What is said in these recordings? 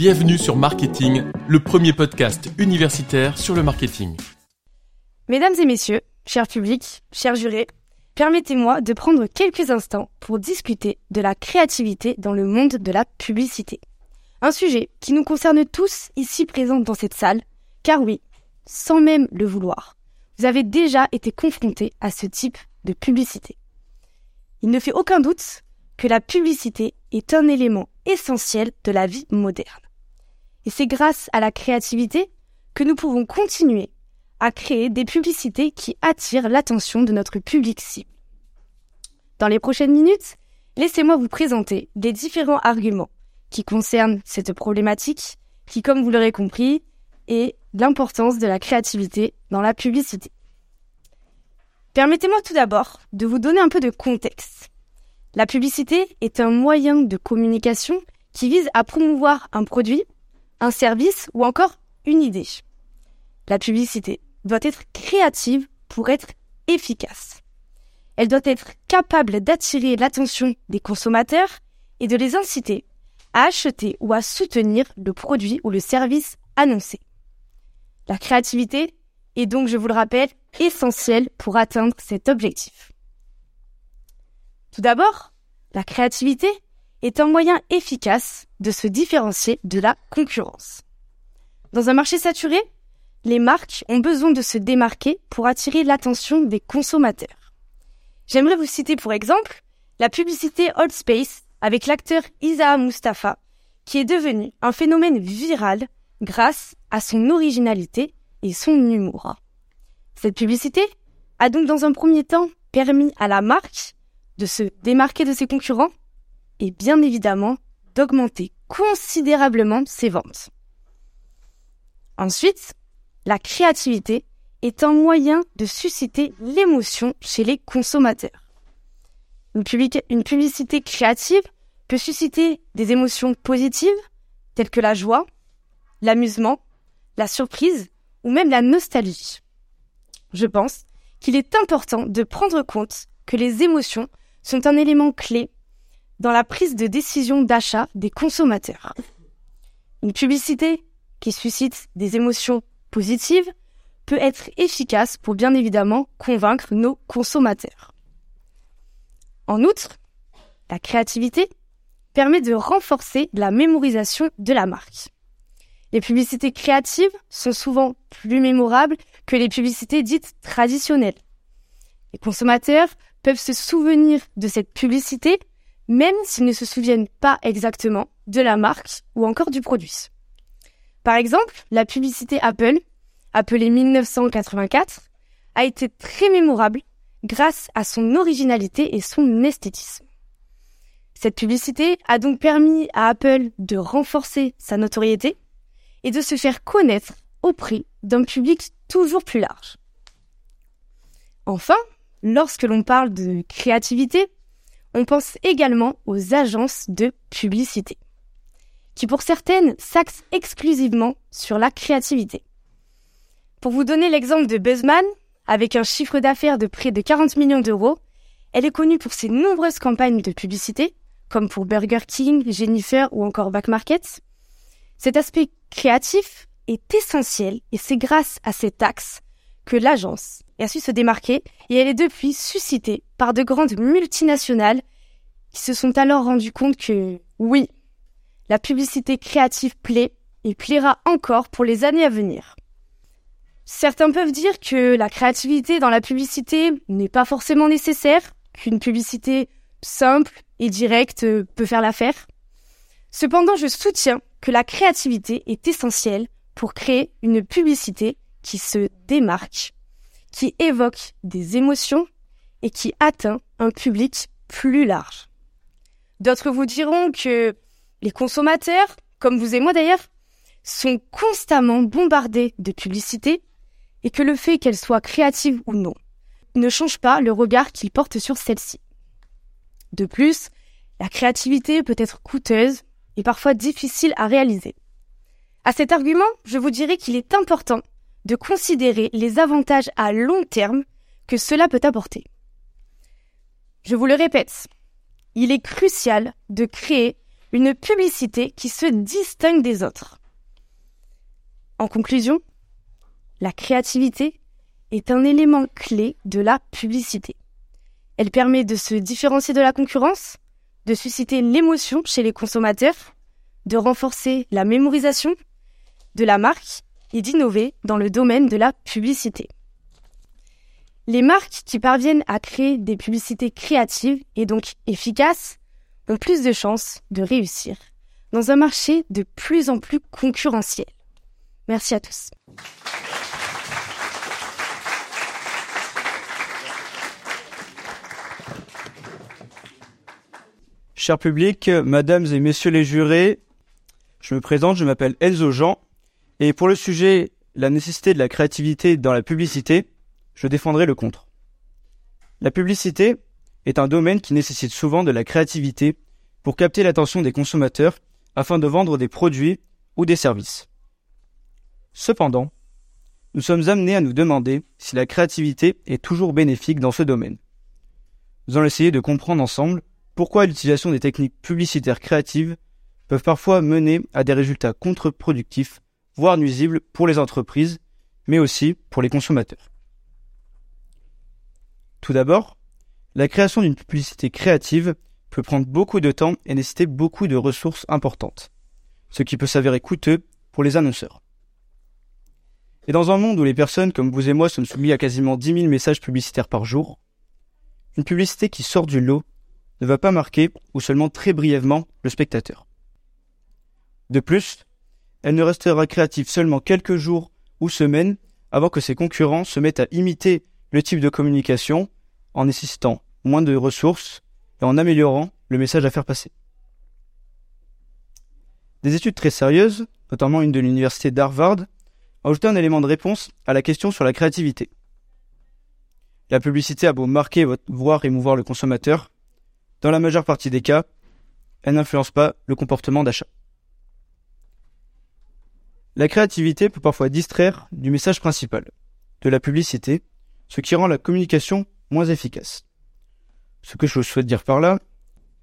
Bienvenue sur Marketing, le premier podcast universitaire sur le marketing. Mesdames et messieurs, chers publics, chers jurés, permettez-moi de prendre quelques instants pour discuter de la créativité dans le monde de la publicité. Un sujet qui nous concerne tous ici présents dans cette salle, car oui, sans même le vouloir, vous avez déjà été confrontés à ce type de publicité. Il ne fait aucun doute que la publicité est un élément essentiel de la vie moderne. Et c'est grâce à la créativité que nous pouvons continuer à créer des publicités qui attirent l'attention de notre public cible. Dans les prochaines minutes, laissez-moi vous présenter les différents arguments qui concernent cette problématique qui, comme vous l'aurez compris, est l'importance de la créativité dans la publicité. Permettez-moi tout d'abord de vous donner un peu de contexte. La publicité est un moyen de communication qui vise à promouvoir un produit, un service ou encore une idée. La publicité doit être créative pour être efficace. Elle doit être capable d'attirer l'attention des consommateurs et de les inciter à acheter ou à soutenir le produit ou le service annoncé. La créativité est donc, je vous le rappelle, essentielle pour atteindre cet objectif. Tout d'abord, la créativité est un moyen efficace de se différencier de la concurrence. Dans un marché saturé, les marques ont besoin de se démarquer pour attirer l'attention des consommateurs. J'aimerais vous citer pour exemple la publicité Old Space avec l'acteur Isa Mustafa, qui est devenu un phénomène viral grâce à son originalité et son humour. Cette publicité a donc dans un premier temps permis à la marque de se démarquer de ses concurrents et bien évidemment d'augmenter considérablement ses ventes. Ensuite, la créativité est un moyen de susciter l'émotion chez les consommateurs. Une, publicité créative peut susciter des émotions positives telles que la joie, l'amusement, la surprise ou même la nostalgie. Je pense qu'il est important de prendre compte que les émotions sont un élément clé dans la prise de décision d'achat des consommateurs. Une publicité qui suscite des émotions positives peut être efficace pour bien évidemment convaincre nos consommateurs. En outre, la créativité permet de renforcer la mémorisation de la marque. Les publicités créatives sont souvent plus mémorables que les publicités dites traditionnelles. Les consommateurs peuvent se souvenir de cette publicité même s'ils ne se souviennent pas exactement de la marque ou encore du produit. Par exemple, la publicité Apple, appelée 1984, a été très mémorable grâce à son originalité et son esthétisme. Cette publicité a donc permis à Apple de renforcer sa notoriété et de se faire connaître auprès d'un public toujours plus large. Enfin, lorsque l'on parle de créativité, on pense également aux agences de publicité, qui pour certaines s'axent exclusivement sur la créativité. Pour vous donner l'exemple de Buzzman, avec un chiffre d'affaires de près de 40 millions d'euros, elle est connue pour ses nombreuses campagnes de publicité, comme pour Burger King, Jennifer ou encore Back Market. Cet aspect créatif est essentiel et c'est grâce à cet axe que l'agence a su se démarquer et elle est depuis suscitée par de grandes multinationales qui se sont alors rendues compte que oui, la publicité créative plaît et plaira encore pour les années à venir. Certains peuvent dire que la créativité dans la publicité n'est pas forcément nécessaire, qu'une publicité simple et directe peut faire l'affaire. Cependant, je soutiens que la créativité est essentielle pour créer une publicité qui se démarque, qui évoque des émotions et qui atteint un public plus large. D'autres vous diront que les consommateurs, comme vous et moi d'ailleurs, sont constamment bombardés de publicités et que le fait qu'elles soient créatives ou non ne change pas le regard qu'ils portent sur celles-ci. De plus, la créativité peut être coûteuse et parfois difficile à réaliser. À cet argument, je vous dirais qu'il est important de considérer les avantages à long terme que cela peut apporter. Je vous le répète, il est crucial de créer une publicité qui se distingue des autres. En conclusion, la créativité est un élément clé de la publicité. Elle permet de se différencier de la concurrence, de susciter l'émotion chez les consommateurs, de renforcer la mémorisation de la marque et d'innover dans le domaine de la publicité. Les marques qui parviennent à créer des publicités créatives et donc efficaces ont plus de chances de réussir dans un marché de plus en plus concurrentiel. Merci à tous. Cher public, mesdames et messieurs les jurés, je me présente, je m'appelle Enzo Jean, et pour le sujet la nécessité de la créativité dans la publicité, je défendrai le contre. La publicité est un domaine qui nécessite souvent de la créativité pour capter l'attention des consommateurs afin de vendre des produits ou des services. Cependant, nous sommes amenés à nous demander si la créativité est toujours bénéfique dans ce domaine. Nous allons essayer de comprendre ensemble pourquoi l'utilisation des techniques publicitaires créatives peuvent parfois mener à des résultats contre-productifs, voire nuisibles pour les entreprises, mais aussi pour les consommateurs. Tout d'abord, la création d'une publicité créative peut prendre beaucoup de temps et nécessiter beaucoup de ressources importantes, ce qui peut s'avérer coûteux pour les annonceurs. Et dans un monde où les personnes comme vous et moi sont soumis à quasiment 10 000 messages publicitaires par jour, une publicité qui sort du lot ne va pas marquer, ou seulement très brièvement, le spectateur. De plus, elle ne restera créative seulement quelques jours ou semaines avant que ses concurrents se mettent à imiter le type de communication en nécessitant moins de ressources et en améliorant le message à faire passer. Des études très sérieuses, notamment une de l'université d'Harvard, ont ajouté un élément de réponse à la question sur la créativité. La publicité a beau marquer, voire émouvoir le consommateur, dans la majeure partie des cas, elle n'influence pas le comportement d'achat. La créativité peut parfois distraire du message principal, de la publicité, ce qui rend la communication moins efficace. Ce que je souhaite dire par là,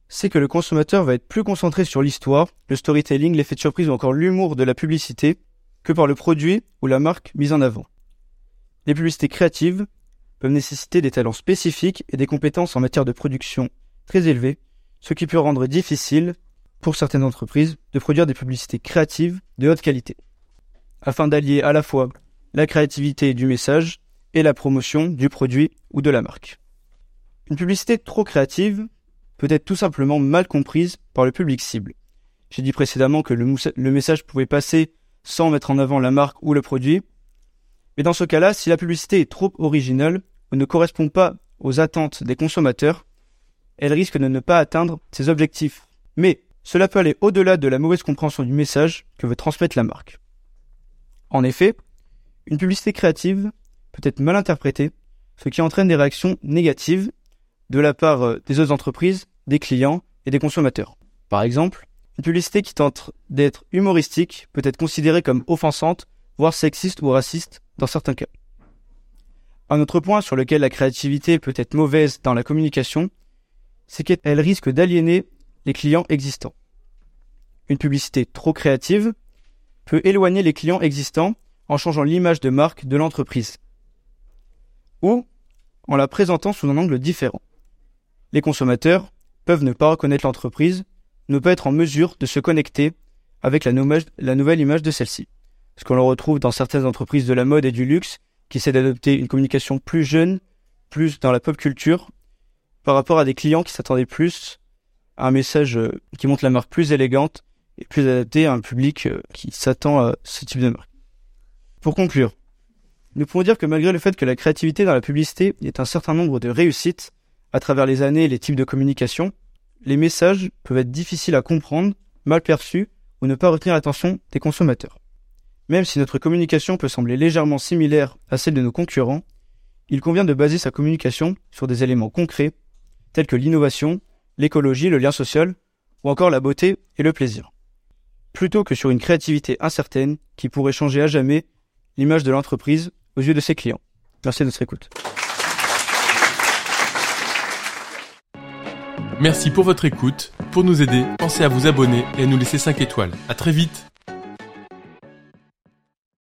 c'est que le consommateur va être plus concentré sur l'histoire, le storytelling, l'effet de surprise ou encore l'humour de la publicité que par le produit ou la marque mise en avant. Les publicités créatives peuvent nécessiter des talents spécifiques et des compétences en matière de production très élevées, ce qui peut rendre difficile, pour certaines entreprises, de produire des publicités créatives de haute qualité, afin d'allier à la fois la créativité du message et la promotion du produit ou de la marque. Une publicité trop créative peut être tout simplement mal comprise par le public cible. J'ai dit précédemment que le, message pouvait passer sans mettre en avant la marque ou le produit. Mais dans ce cas-là, si la publicité est trop originale ou ne correspond pas aux attentes des consommateurs, elle risque de ne pas atteindre ses objectifs. Mais cela peut aller au-delà de la mauvaise compréhension du message que veut transmettre la marque. En effet, une publicité créative peut être mal interprétée, ce qui entraîne des réactions négatives de la part euh, des autres entreprises, des clients et des consommateurs. Par exemple, une publicité qui tente d'être humoristique peut être considérée comme offensante, voire sexiste ou raciste dans certains cas. Un autre point sur lequel la créativité peut être mauvaise dans la communication, c'est qu'elle risque d'aliéner les clients existants. Une publicité trop créative peut éloigner les clients existants en changeant l'image de marque de l'entreprise ou en la présentant sous un angle différent. Les consommateurs peuvent ne pas reconnaître l'entreprise, ne pas être en mesure de se connecter avec la, nouvelle image de celle-ci. Ce qu'on le retrouve dans certaines entreprises de la mode et du luxe qui essaient d'adopter une communication plus jeune, plus dans la pop culture, par rapport à des clients qui s'attendaient plus à un message euh, qui montre la marque plus élégante et plus adapté à un public euh, qui s'attend à ce type de marque. Pour conclure, nous pouvons dire que malgré le fait que la créativité dans la publicité ait un certain nombre de réussites à travers les années et les types de communication, les messages peuvent être difficiles à comprendre, mal perçus ou ne pas retenir l'attention des consommateurs. Même si notre communication peut sembler légèrement similaire à celle de nos concurrents, il convient de baser sa communication sur des éléments concrets tels que l'innovation, l'écologie, le lien social ou encore la beauté et le plaisir. Plutôt que sur une créativité incertaine qui pourrait changer à jamais l'image de l'entreprise aux yeux de ses clients. Merci de votre écoute. Merci pour votre écoute. Pour nous aider, pensez à vous abonner et à nous laisser 5 étoiles. À très vite